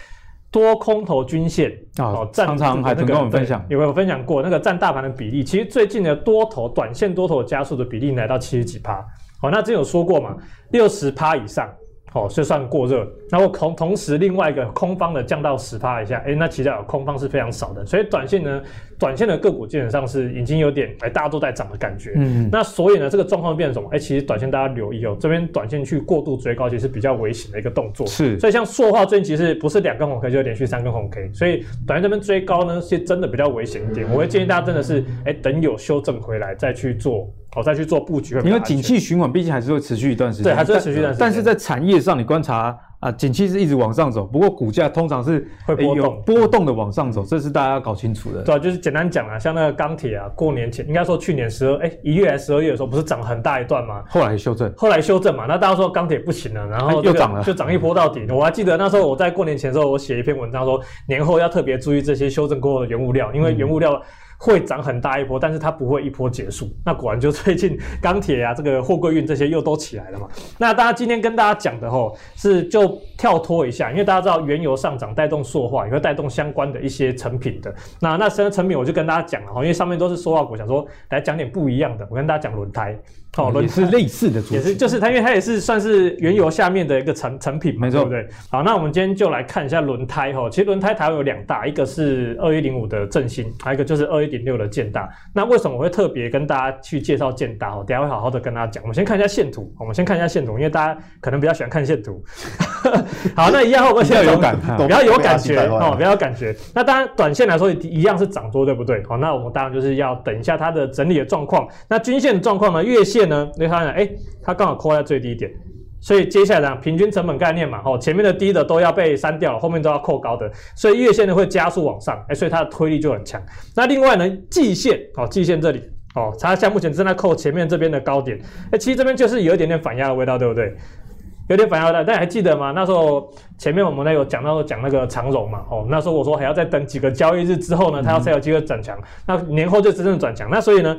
多空头均线哦，常常还跟我们分享，有没有分享过那个占大盘的比例？其实最近的多头短线多头加速的比例来到七十几趴。好，那之前有说过嘛，六十趴以上，哦，就算过热。然后同同时另外一个空方的降到十趴以下，诶，那其实有空方是非常少的。所以短线呢，短线的个股基本上是已经有点哎，大家都在涨的感觉。嗯，那所以呢，这个状况变成什么？哎，其实短线大家留意哦，这边短线去过度追高，其实比较危险的一个动作。是，所以像塑化最近其实不是两根红 K，就连续三根红 K，所以短线这边追高呢，是真的比较危险一点。我会建议大家真的是哎，等有修正回来再去做，哦，再去做布局。因为景气循环毕竟还是会持续一段时间，对，还是会持续一段时间。但是在产业上，你观察。啊，景气是一直往上走，不过股价通常是会波动，波动的往上走，这是大家要搞清楚的。对啊，就是简单讲啊，像那个钢铁啊，过年前应该说去年十二哎一月还是十二月的时候，不是涨很大一段吗？后来修正，后来修正嘛，那大家说钢铁不行了，然后又涨了，就涨一波到底。我还记得那时候我在过年前的时候，我写一篇文章说，年后要特别注意这些修正过后的原物料，因为原物料。会涨很大一波，但是它不会一波结束。那果然就最近钢铁啊，这个货柜运这些又都起来了嘛。那大家今天跟大家讲的吼，是就跳脱一下，因为大家知道原油上涨带动塑化，也会带动相关的一些成品的。那那什么成品我就跟大家讲了哈，因为上面都是塑化股，想说来讲点不一样的。我跟大家讲轮胎。好、哦，也是类似的，也是就是它，因为它也是算是原油下面的一个成成品嘛，没错，对不对？好，那我们今天就来看一下轮胎哈。其实轮胎台湾有两大，一个是二一零五的正新，还有一个就是二一点六的建大。那为什么我会特别跟大家去介绍建大？哦，等下会好好的跟大家讲。我们先看一下线图，我们先看一下线图，因为大家可能比较喜欢看线图。好，那一样我们先有感，比较有感觉哦，比较有感觉。那当然短线来说一样是涨多，对不对？好，那我们当然就是要等一下它的整理的状况。那均线的状况呢？月线呢？你看哎。它刚好扣在最低点，所以接下来呢，平均成本概念嘛，吼，前面的低的都要被删掉了，后面都要扣高的，所以月线呢会加速往上，哎，所以它的推力就很强。那另外呢，季线，哦，季线这里，哦，它现在目前正在扣前面这边的高点，哎，其实这边就是有一点点反压的味道，对不对？有点反压的，大家还记得吗？那时候前面我们那有讲到讲那个长荣嘛，哦，那时候我说还要再等几个交易日之后呢，它要才有机会转强，那年后就真正转强，那所以呢？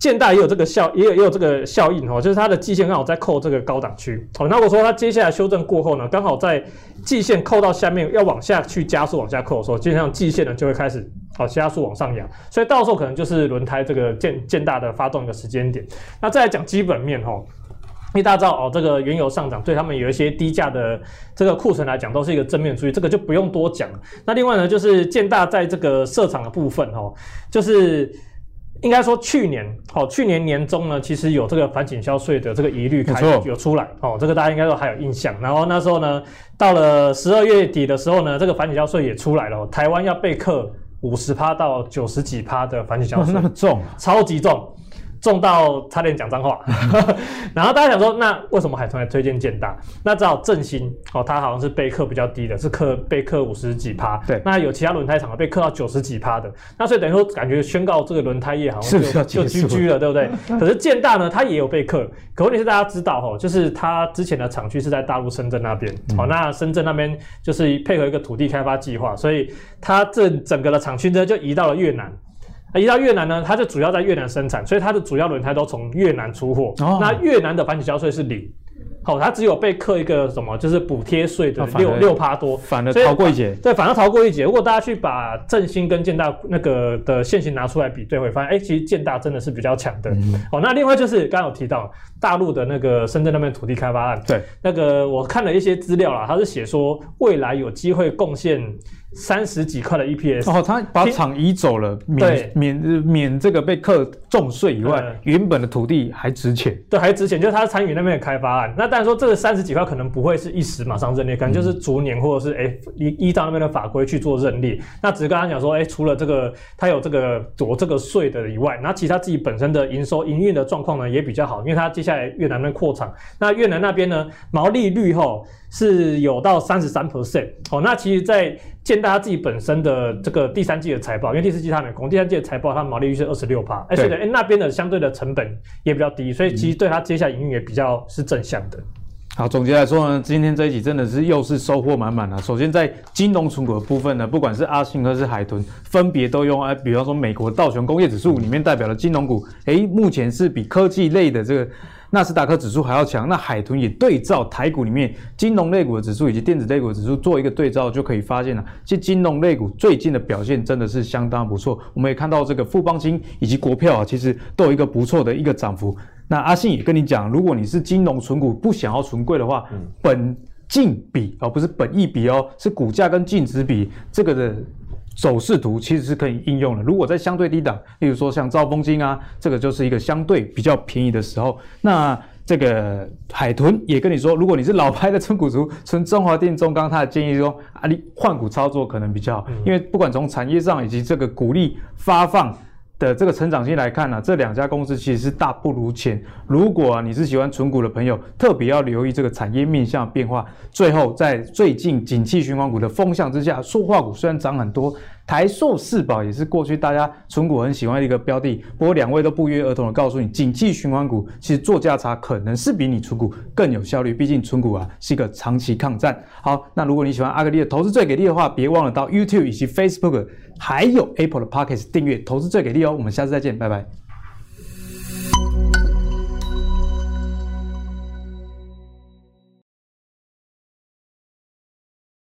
建大也有这个效，也有也有这个效应哦，就是它的季线刚好在扣这个高档区。好，那我说它接下来修正过后呢，刚好在季线扣到下面要往下去加速往下扣的时候，基本上季线呢就会开始好加速往上扬，所以到时候可能就是轮胎这个建建大的发动一个时间点。那再来讲基本面哈，因为大家知道哦，这个原油上涨对他们有一些低价的这个库存来讲都是一个正面注意，这个就不用多讲了。那另外呢，就是建大在这个设厂的部分哦，就是。应该说去年，哦，去年年中呢，其实有这个反倾销税的这个疑虑开始有出来，哦，这个大家应该都还有印象。然后那时候呢，到了十二月底的时候呢，这个反倾销税也出来了，台湾要被课五十趴到九十几趴的反倾销税，那么重，超级重。重到差点讲脏话，然后大家想说，那为什么海豚来推荐建大？那只好振兴哦，它好像是被克比较低的，是克被克五十几趴。对，那有其他轮胎厂被克到九十几趴的，那所以等于说感觉宣告这个轮胎业好像就就 GG 了，对不对？可是建大呢，它也有被克，可问题是大家知道哦，就是它之前的厂区是在大陆深圳那边，好、嗯，那深圳那边就是配合一个土地开发计划，所以它这整个的厂区呢就移到了越南。移到越南呢，它就主要在越南生产，所以它的主要轮胎都从越南出货。哦、那越南的反倾销税是零，好、哦，它只有被课一个什么，就是补贴税的六六趴多，反而逃过一劫。对，反而逃过一劫。如果大家去把振兴跟建大那个的现行拿出来比对，会发现，哎、欸，其实建大真的是比较强的。嗯、哦，那另外就是刚刚有提到大陆的那个深圳那边土地开发案，对，那个我看了一些资料啦，它是写说未来有机会贡献。三十几块的 EPS 哦，他把厂移走了，免免免这个被课重税以外，原本的土地还值钱，对，还值钱，就是他参与那边的开发案。那当然说这个三十几块可能不会是一时马上认列，可能就是逐年或者是哎依依照那边的法规去做认列。那只是跟他讲说，哎，除了这个他有这个躲这个税的以外，那其实他自己本身的营收营运的状况呢也比较好，因为他接下来越南那边扩厂，那越南那边呢毛利率齁是有到三十三 percent 哦，那其实在建大自己本身的这个第三季的财报，因为第四季他没公，第三季的财报它毛利率是二十六趴，哎，所以哎那边的相对的成本也比较低，所以其实对它接下来营运也比较是正向的。好，总结来说呢，今天这一集真的是又是收获满满啊。首先在金融存股的部分呢，不管是阿信还是海豚，分别都用哎，比方说美国道琼工业指数里面代表的金融股，哎，目前是比科技类的这个。纳斯达克指数还要强，那海豚也对照台股里面金融类股的指数以及电子类股的指数做一个对照，就可以发现了，其实金融类股最近的表现真的是相当不错。我们也看到这个富邦金以及国票啊，其实都有一个不错的一个涨幅。那阿信也跟你讲，如果你是金融存股不想要存贵的话，嗯、本净比而不是本益比哦，是股价跟净值比这个的。走势图其实是可以应用的。如果在相对低档，例如说像兆丰金啊，这个就是一个相对比较便宜的时候。那这个海豚也跟你说，如果你是老牌的存股族，存中华电、中钢，他的建议说啊，你换股操作可能比较好，因为不管从产业上以及这个股利发放。的这个成长性来看呢、啊，这两家公司其实是大不如前。如果、啊、你是喜欢存股的朋友，特别要留意这个产业面向变化。最后，在最近景气循环股的风向之下，塑化股虽然涨很多，台塑四宝也是过去大家存股很喜欢的一个标的。不过两位都不约而同的告诉你，景气循环股其实做价差可能是比你存股更有效率。毕竟存股啊是一个长期抗战。好，那如果你喜欢阿格力的投资最给力的话，别忘了到 YouTube 以及 Facebook。还有 Apple 的 pocket 订阅，投资最给力哦！我们下次再见，拜拜。